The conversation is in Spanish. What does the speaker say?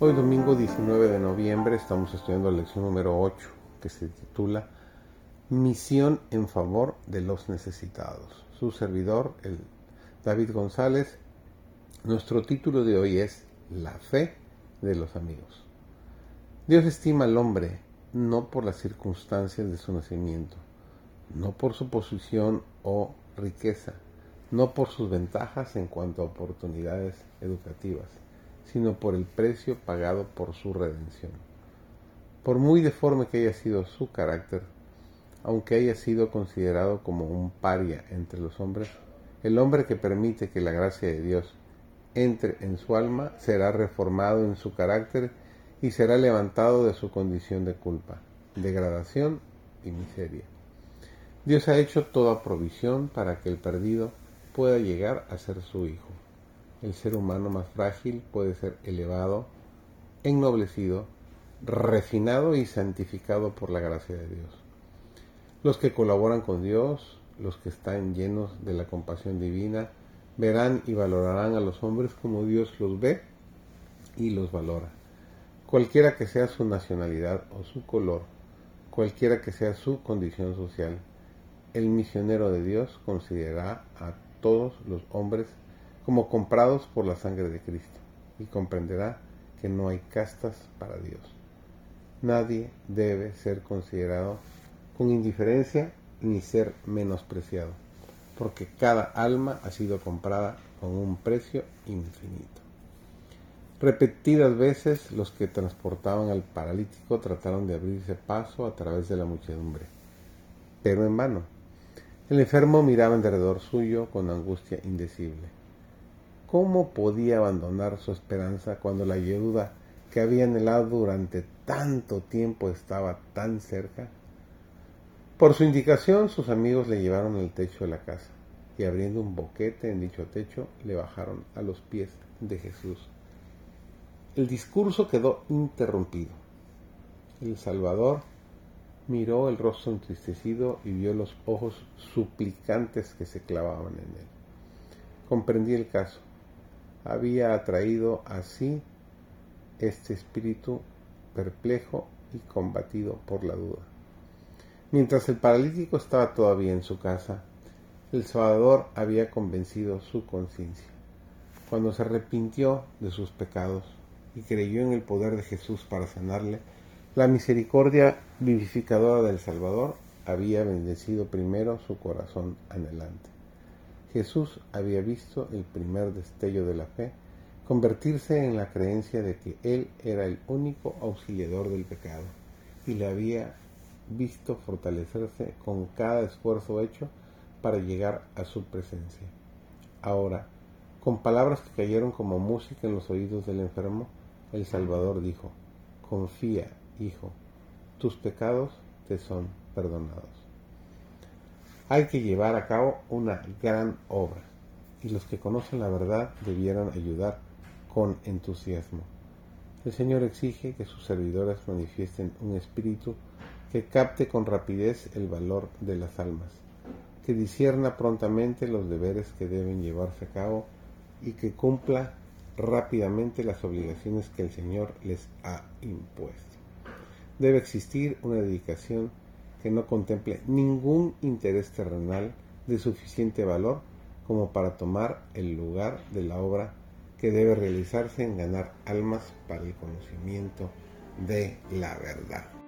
Hoy domingo 19 de noviembre estamos estudiando la lección número 8 que se titula Misión en favor de los necesitados. Su servidor, el David González, nuestro título de hoy es La fe de los amigos. Dios estima al hombre no por las circunstancias de su nacimiento, no por su posición o riqueza, no por sus ventajas en cuanto a oportunidades educativas, sino por el precio pagado por su redención. Por muy deforme que haya sido su carácter, aunque haya sido considerado como un paria entre los hombres, el hombre que permite que la gracia de Dios entre en su alma será reformado en su carácter y será levantado de su condición de culpa, degradación y miseria. Dios ha hecho toda provisión para que el perdido pueda llegar a ser su hijo el ser humano más frágil puede ser elevado, ennoblecido, refinado y santificado por la gracia de Dios. Los que colaboran con Dios, los que están llenos de la compasión divina, verán y valorarán a los hombres como Dios los ve y los valora. Cualquiera que sea su nacionalidad o su color, cualquiera que sea su condición social, el misionero de Dios considerará a todos los hombres como comprados por la sangre de Cristo, y comprenderá que no hay castas para Dios. Nadie debe ser considerado con indiferencia ni ser menospreciado, porque cada alma ha sido comprada con un precio infinito. Repetidas veces los que transportaban al paralítico trataron de abrirse paso a través de la muchedumbre, pero en vano. El enfermo miraba en derredor suyo con angustia indecible. ¿Cómo podía abandonar su esperanza cuando la ayuda que había anhelado durante tanto tiempo estaba tan cerca? Por su indicación, sus amigos le llevaron al techo de la casa y abriendo un boquete en dicho techo, le bajaron a los pies de Jesús. El discurso quedó interrumpido. El Salvador miró el rostro entristecido y vio los ojos suplicantes que se clavaban en él. Comprendí el caso había atraído así este espíritu perplejo y combatido por la duda. Mientras el paralítico estaba todavía en su casa, el Salvador había convencido su conciencia. Cuando se arrepintió de sus pecados y creyó en el poder de Jesús para sanarle, la misericordia vivificadora del Salvador había bendecido primero su corazón anhelante. Jesús había visto el primer destello de la fe convertirse en la creencia de que Él era el único auxiliador del pecado y le había visto fortalecerse con cada esfuerzo hecho para llegar a su presencia. Ahora, con palabras que cayeron como música en los oídos del enfermo, el Salvador dijo, Confía, hijo, tus pecados te son perdonados hay que llevar a cabo una gran obra y los que conocen la verdad debieran ayudar con entusiasmo. El Señor exige que sus servidores manifiesten un espíritu que capte con rapidez el valor de las almas, que disierna prontamente los deberes que deben llevarse a cabo y que cumpla rápidamente las obligaciones que el Señor les ha impuesto. Debe existir una dedicación que no contemple ningún interés terrenal de suficiente valor como para tomar el lugar de la obra que debe realizarse en ganar almas para el conocimiento de la verdad.